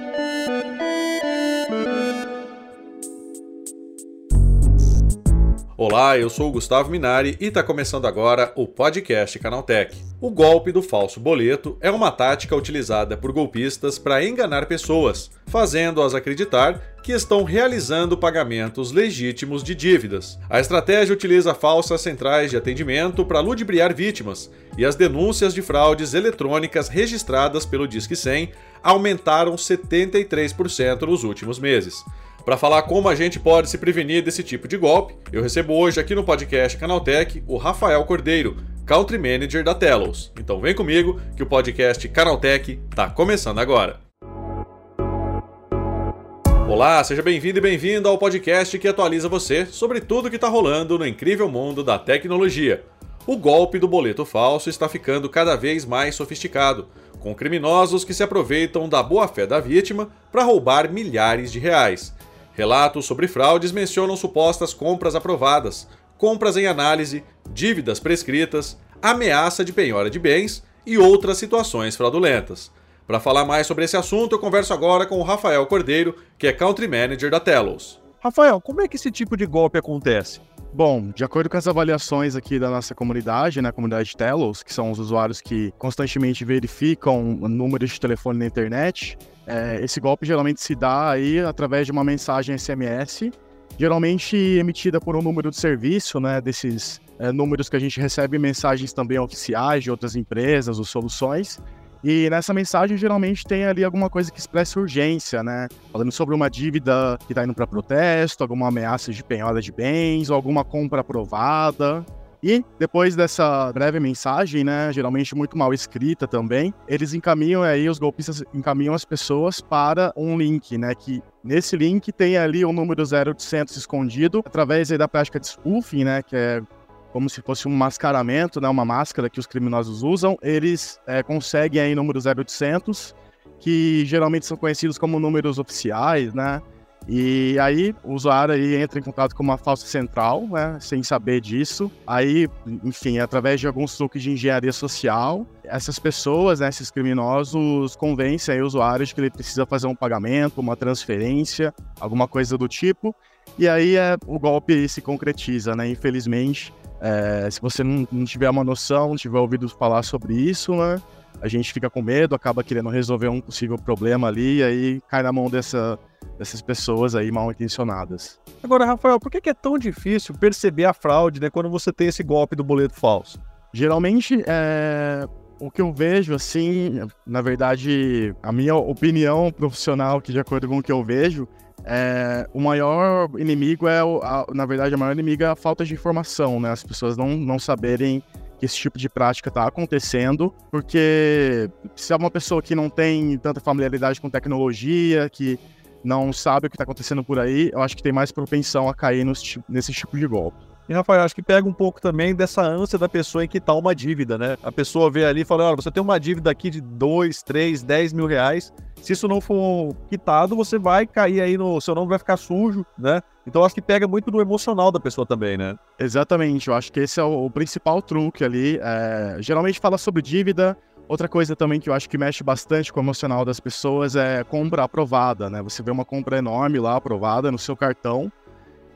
thank you Olá, eu sou o Gustavo Minari e está começando agora o podcast Canaltech. O golpe do falso boleto é uma tática utilizada por golpistas para enganar pessoas, fazendo-as acreditar que estão realizando pagamentos legítimos de dívidas. A estratégia utiliza falsas centrais de atendimento para ludibriar vítimas, e as denúncias de fraudes eletrônicas registradas pelo Disque 100 aumentaram 73% nos últimos meses. Para falar como a gente pode se prevenir desse tipo de golpe, eu recebo hoje aqui no podcast Canaltech o Rafael Cordeiro, Country Manager da Telos. Então vem comigo que o podcast Canaltech está começando agora. Olá, seja bem-vindo e bem-vinda ao podcast que atualiza você sobre tudo que está rolando no incrível mundo da tecnologia. O golpe do boleto falso está ficando cada vez mais sofisticado, com criminosos que se aproveitam da boa-fé da vítima para roubar milhares de reais. Relatos sobre fraudes mencionam supostas compras aprovadas, compras em análise, dívidas prescritas, ameaça de penhora de bens e outras situações fraudulentas. Para falar mais sobre esse assunto, eu converso agora com o Rafael Cordeiro, que é Country Manager da Telos. Rafael, como é que esse tipo de golpe acontece? Bom, de acordo com as avaliações aqui da nossa comunidade, né, a comunidade Telos, que são os usuários que constantemente verificam números de telefone na internet, é, esse golpe geralmente se dá aí através de uma mensagem SMS, geralmente emitida por um número de serviço, né, desses é, números que a gente recebe mensagens também oficiais de outras empresas ou soluções. E nessa mensagem geralmente tem ali alguma coisa que expressa urgência, né? Falando sobre uma dívida que está indo para protesto, alguma ameaça de penhora de bens ou alguma compra aprovada. E depois dessa breve mensagem, né, geralmente muito mal escrita também, eles encaminham aí, os golpistas encaminham as pessoas para um link, né, que nesse link tem ali o número 0800 escondido, através aí da prática de spoofing, né, que é como se fosse um mascaramento, né, uma máscara que os criminosos usam, eles é, conseguem aí número 0800, que geralmente são conhecidos como números oficiais, né, e aí o usuário aí entra em contato com uma falsa central, né, sem saber disso. Aí, enfim, através de alguns truques de engenharia social, essas pessoas, né, esses criminosos, convencem aí o usuário de que ele precisa fazer um pagamento, uma transferência, alguma coisa do tipo. E aí é, o golpe se concretiza, né? Infelizmente, é, se você não, não tiver uma noção, não tiver ouvido falar sobre isso, né? A gente fica com medo, acaba querendo resolver um possível problema ali, e aí cai na mão dessa, dessas pessoas aí mal intencionadas. Agora, Rafael, por que é tão difícil perceber a fraude né, quando você tem esse golpe do boleto falso? Geralmente, é, o que eu vejo, assim, na verdade, a minha opinião profissional, que de acordo com o que eu vejo, é, o maior inimigo é, a, na verdade, a maior inimiga é a falta de informação, né? As pessoas não, não saberem que esse tipo de prática está acontecendo, porque se é uma pessoa que não tem tanta familiaridade com tecnologia, que não sabe o que está acontecendo por aí, eu acho que tem mais propensão a cair nesse, nesse tipo de golpe. E, Rafael, acho que pega um pouco também dessa ânsia da pessoa em quitar uma dívida, né? A pessoa vê ali e fala: olha, você tem uma dívida aqui de 2, 3, 10 mil reais. Se isso não for quitado, você vai cair aí no. Seu nome vai ficar sujo, né? Então acho que pega muito no emocional da pessoa também, né? Exatamente, eu acho que esse é o, o principal truque ali. É, geralmente fala sobre dívida, Outra coisa também que eu acho que mexe bastante com o emocional das pessoas é compra aprovada, né? Você vê uma compra enorme lá aprovada no seu cartão.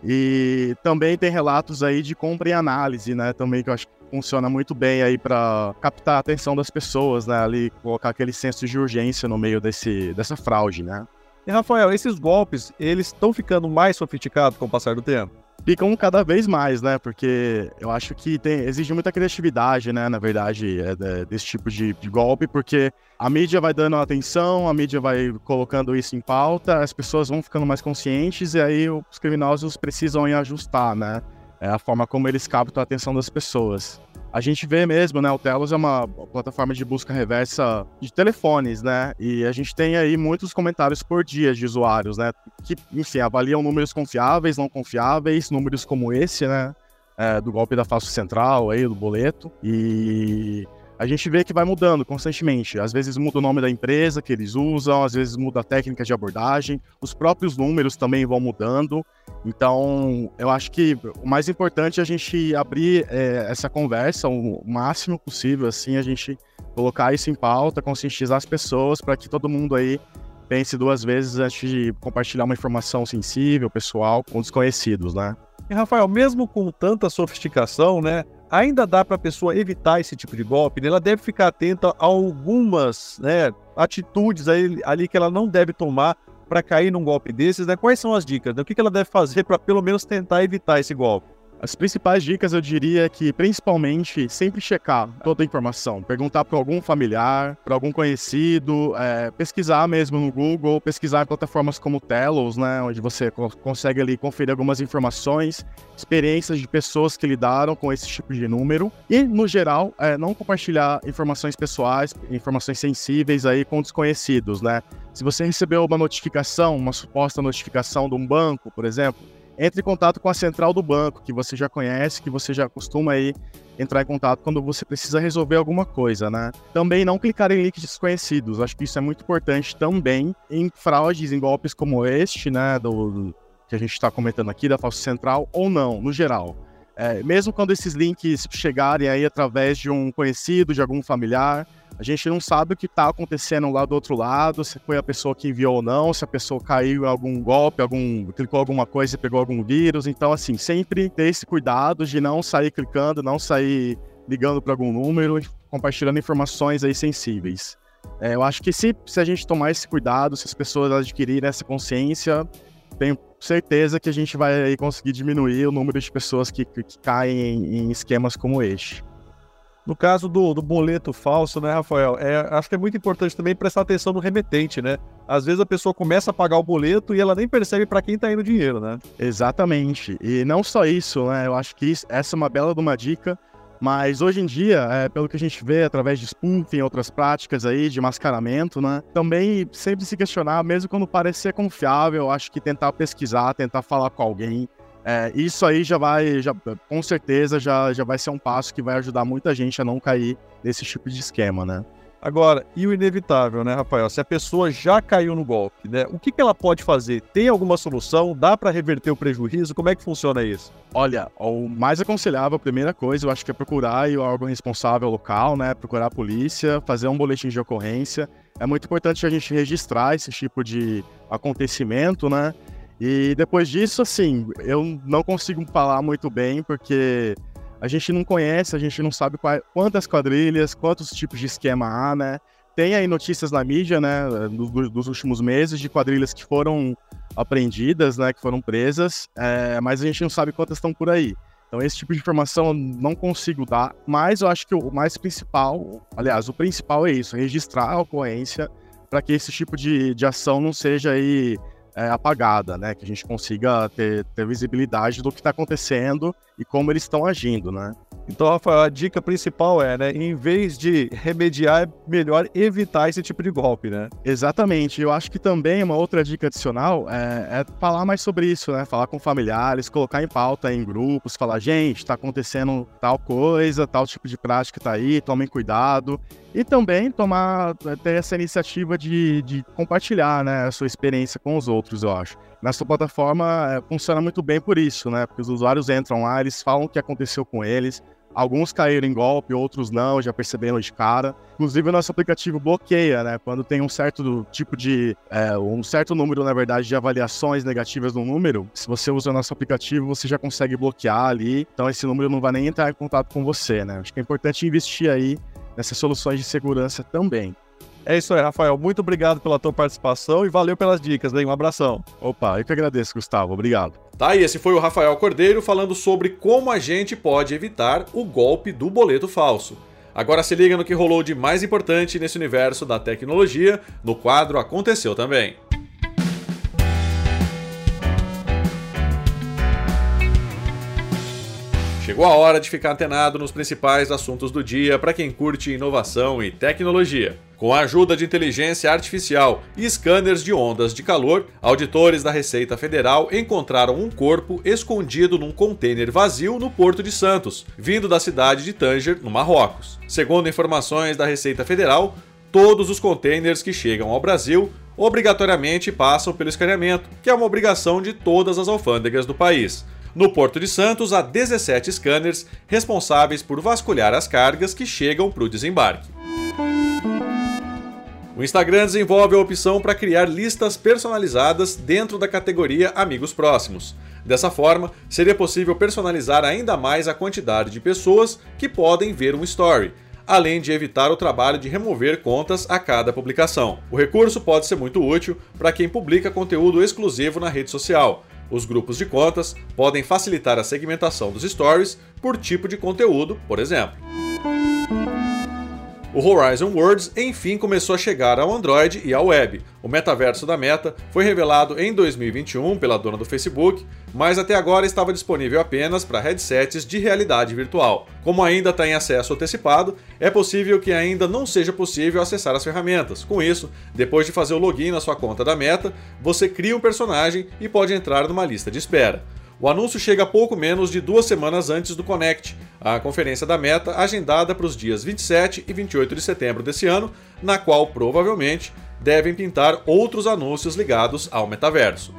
E também tem relatos aí de compra em análise, né? Também que eu acho que funciona muito bem aí para captar a atenção das pessoas, né? Ali colocar aquele senso de urgência no meio desse, dessa fraude, né? E Rafael, esses golpes, eles estão ficando mais sofisticados com o passar do tempo? Ficam cada vez mais, né? Porque eu acho que tem, exige muita criatividade, né? Na verdade, é, é, desse tipo de, de, golpe, porque a mídia vai dando atenção, a mídia vai colocando isso em pauta, as pessoas vão ficando mais conscientes e aí os criminosos precisam ajustar, né? É a forma como eles captam a atenção das pessoas a gente vê mesmo, né? O Telos é uma plataforma de busca reversa de telefones, né? E a gente tem aí muitos comentários por dia de usuários, né? Que, enfim, avaliam números confiáveis, não confiáveis, números como esse, né? É, do golpe da falso central aí, do boleto. E a gente vê que vai mudando constantemente. Às vezes muda o nome da empresa que eles usam, às vezes muda a técnica de abordagem, os próprios números também vão mudando. Então, eu acho que o mais importante é a gente abrir é, essa conversa o máximo possível, assim, a gente colocar isso em pauta, conscientizar as pessoas para que todo mundo aí pense duas vezes antes de compartilhar uma informação sensível, pessoal, com desconhecidos, né? E Rafael, mesmo com tanta sofisticação, né, ainda dá para a pessoa evitar esse tipo de golpe? Né? Ela deve ficar atenta a algumas né, atitudes ali, ali que ela não deve tomar para cair num golpe desses. Né? Quais são as dicas? Né? O que ela deve fazer para pelo menos tentar evitar esse golpe? As principais dicas eu diria que, principalmente, sempre checar toda a informação. Perguntar para algum familiar, para algum conhecido, é, pesquisar mesmo no Google, pesquisar em plataformas como Telos, né, onde você co consegue ali conferir algumas informações, experiências de pessoas que lidaram com esse tipo de número. E, no geral, é, não compartilhar informações pessoais, informações sensíveis aí com desconhecidos, né? Se você recebeu uma notificação, uma suposta notificação de um banco, por exemplo, entre em contato com a central do banco, que você já conhece, que você já costuma aí entrar em contato quando você precisa resolver alguma coisa, né? Também não clicar em links desconhecidos. Acho que isso é muito importante também em fraudes, em golpes como este, né? Do, do que a gente está comentando aqui da falsa central, ou não, no geral. É, mesmo quando esses links chegarem aí através de um conhecido, de algum familiar, a gente não sabe o que está acontecendo lá do outro lado, se foi a pessoa que enviou ou não, se a pessoa caiu em algum golpe, algum clicou alguma coisa e pegou algum vírus. Então, assim, sempre ter esse cuidado de não sair clicando, não sair ligando para algum número, compartilhando informações aí sensíveis. É, eu acho que se, se a gente tomar esse cuidado, se as pessoas adquirirem essa consciência, tenho certeza que a gente vai conseguir diminuir o número de pessoas que, que, que caem em, em esquemas como este. No caso do, do boleto falso, né, Rafael? É, acho que é muito importante também prestar atenção no remetente, né? Às vezes a pessoa começa a pagar o boleto e ela nem percebe para quem está indo o dinheiro, né? Exatamente. E não só isso, né? Eu acho que isso, essa é uma bela de uma dica. Mas hoje em dia, é, pelo que a gente vê através de spoofing e outras práticas aí de mascaramento, né? Também sempre se questionar, mesmo quando parecer confiável, acho que tentar pesquisar, tentar falar com alguém, é, isso aí já vai, já, com certeza, já, já vai ser um passo que vai ajudar muita gente a não cair nesse tipo de esquema, né? Agora, e o inevitável, né, Rafael? Se a pessoa já caiu no golpe, né? O que, que ela pode fazer? Tem alguma solução? Dá para reverter o prejuízo? Como é que funciona isso? Olha, o mais aconselhável, a primeira coisa, eu acho que é procurar o órgão responsável local, né? Procurar a polícia, fazer um boletim de ocorrência. É muito importante a gente registrar esse tipo de acontecimento, né? E depois disso, assim, eu não consigo falar muito bem, porque a gente não conhece, a gente não sabe qual, quantas quadrilhas, quantos tipos de esquema há, né? Tem aí notícias na mídia, né, dos, últimos meses, de quadrilhas que foram apreendidas, né, que foram presas, é, mas a gente não sabe quantas estão por aí. Então, esse tipo de informação eu não consigo dar, mas eu acho que o mais principal, aliás, o principal é isso, registrar a ocorrência para que esse tipo de, de ação não seja aí é, apagada, né? Que a gente consiga ter, ter visibilidade do que está acontecendo e como eles estão agindo, né? Então, Rafael, a dica principal é, né, em vez de remediar, é melhor evitar esse tipo de golpe, né? Exatamente. Eu acho que também uma outra dica adicional é, é falar mais sobre isso, né? Falar com familiares, colocar em pauta em grupos, falar, gente, está acontecendo tal coisa, tal tipo de prática está aí, tomem cuidado. E também tomar, ter essa iniciativa de, de compartilhar, né, a sua experiência com os outros, eu acho. Nessa plataforma é, funciona muito bem por isso, né? Porque os usuários entram lá, eles falam o que aconteceu com eles, Alguns caíram em golpe, outros não, já perceberam de cara. Inclusive, o nosso aplicativo bloqueia, né? Quando tem um certo tipo de. É, um certo número, na verdade, de avaliações negativas no número. Se você usa o nosso aplicativo, você já consegue bloquear ali. Então, esse número não vai nem entrar em contato com você, né? Acho que é importante investir aí nessas soluções de segurança também. É isso aí, Rafael. Muito obrigado pela tua participação e valeu pelas dicas, hein? Um abração. Opa, eu que agradeço, Gustavo. Obrigado. Tá, e esse foi o Rafael Cordeiro falando sobre como a gente pode evitar o golpe do boleto falso. Agora se liga no que rolou de mais importante nesse universo da tecnologia no quadro Aconteceu Também. Chegou a hora de ficar antenado nos principais assuntos do dia para quem curte inovação e tecnologia. Com a ajuda de inteligência artificial e scanners de ondas de calor, auditores da Receita Federal encontraram um corpo escondido num container vazio no Porto de Santos, vindo da cidade de Tanger, no Marrocos. Segundo informações da Receita Federal, todos os containers que chegam ao Brasil obrigatoriamente passam pelo escaneamento, que é uma obrigação de todas as alfândegas do país. No Porto de Santos, há 17 scanners responsáveis por vasculhar as cargas que chegam para o desembarque. O Instagram desenvolve a opção para criar listas personalizadas dentro da categoria Amigos Próximos. Dessa forma, seria possível personalizar ainda mais a quantidade de pessoas que podem ver um story, além de evitar o trabalho de remover contas a cada publicação. O recurso pode ser muito útil para quem publica conteúdo exclusivo na rede social. Os grupos de contas podem facilitar a segmentação dos stories por tipo de conteúdo, por exemplo. O Horizon Worlds enfim começou a chegar ao Android e ao web. O metaverso da Meta foi revelado em 2021 pela dona do Facebook, mas até agora estava disponível apenas para headsets de realidade virtual. Como ainda está em acesso antecipado, é possível que ainda não seja possível acessar as ferramentas. Com isso, depois de fazer o login na sua conta da Meta, você cria um personagem e pode entrar numa lista de espera. O anúncio chega pouco menos de duas semanas antes do Connect, a conferência da Meta agendada para os dias 27 e 28 de setembro desse ano, na qual provavelmente devem pintar outros anúncios ligados ao metaverso.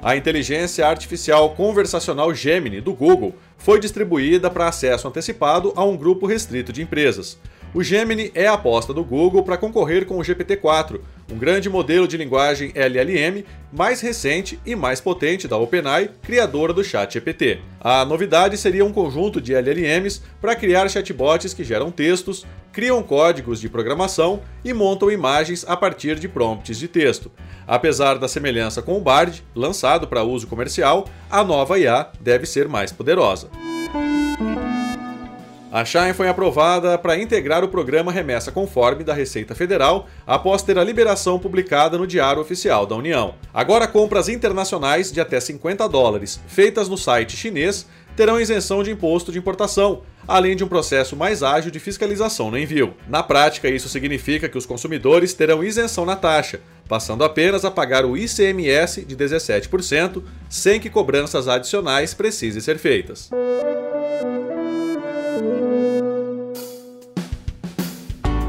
A inteligência artificial conversacional Gemini do Google foi distribuída para acesso antecipado a um grupo restrito de empresas. O Gemini é a aposta do Google para concorrer com o GPT-4, um grande modelo de linguagem LLM mais recente e mais potente da OpenAI, criadora do ChatGPT. A novidade seria um conjunto de LLMs para criar chatbots que geram textos, criam códigos de programação e montam imagens a partir de prompts de texto. Apesar da semelhança com o Bard, lançado para uso comercial, a nova IA deve ser mais poderosa. A Shine foi aprovada para integrar o programa Remessa Conforme da Receita Federal após ter a liberação publicada no Diário Oficial da União. Agora, compras internacionais de até 50 dólares feitas no site chinês terão isenção de imposto de importação, além de um processo mais ágil de fiscalização no envio. Na prática, isso significa que os consumidores terão isenção na taxa, passando apenas a pagar o ICMS de 17%, sem que cobranças adicionais precisem ser feitas.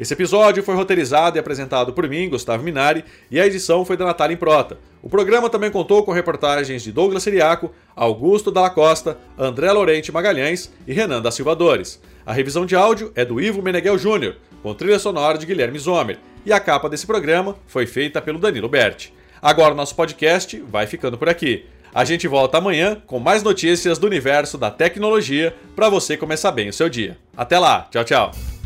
Esse episódio foi roteirizado e apresentado por mim, Gustavo Minari, e a edição foi da Natália Improta. O programa também contou com reportagens de Douglas Siriaco, Augusto Dalla Costa, André Lorente Magalhães e Renan da Silva Dores. A revisão de áudio é do Ivo Meneghel Júnior, com trilha sonora de Guilherme Zomer, e a capa desse programa foi feita pelo Danilo Berti. Agora o nosso podcast vai ficando por aqui. A gente volta amanhã com mais notícias do universo da tecnologia para você começar bem o seu dia. Até lá, tchau, tchau.